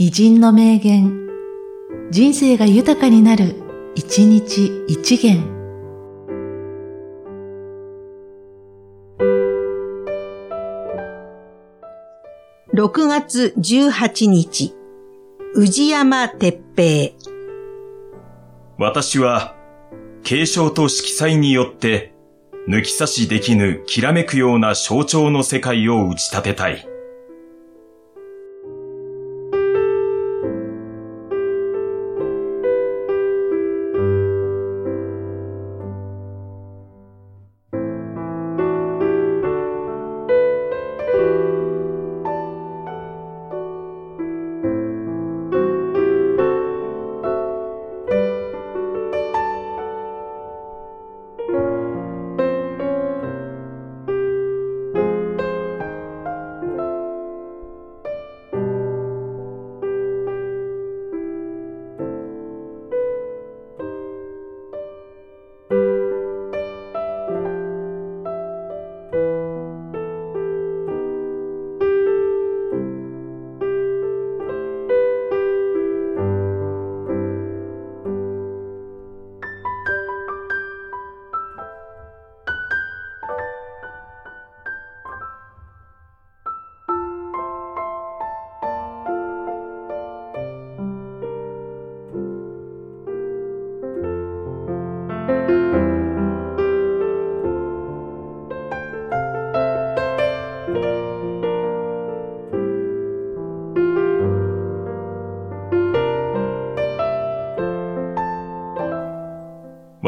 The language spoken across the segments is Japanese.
偉人の名言、人生が豊かになる、一日一元。6月18日、宇治山鉄平。私は、継承と色彩によって、抜き差しできぬきらめくような象徴の世界を打ち立てたい。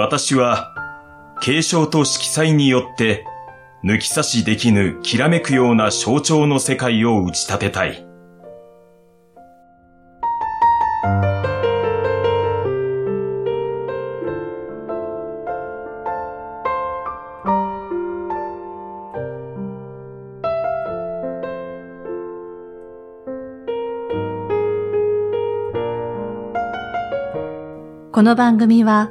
私は、継承と色彩によって、抜き差しできぬきらめくような象徴の世界を打ち立てたい。この番組は、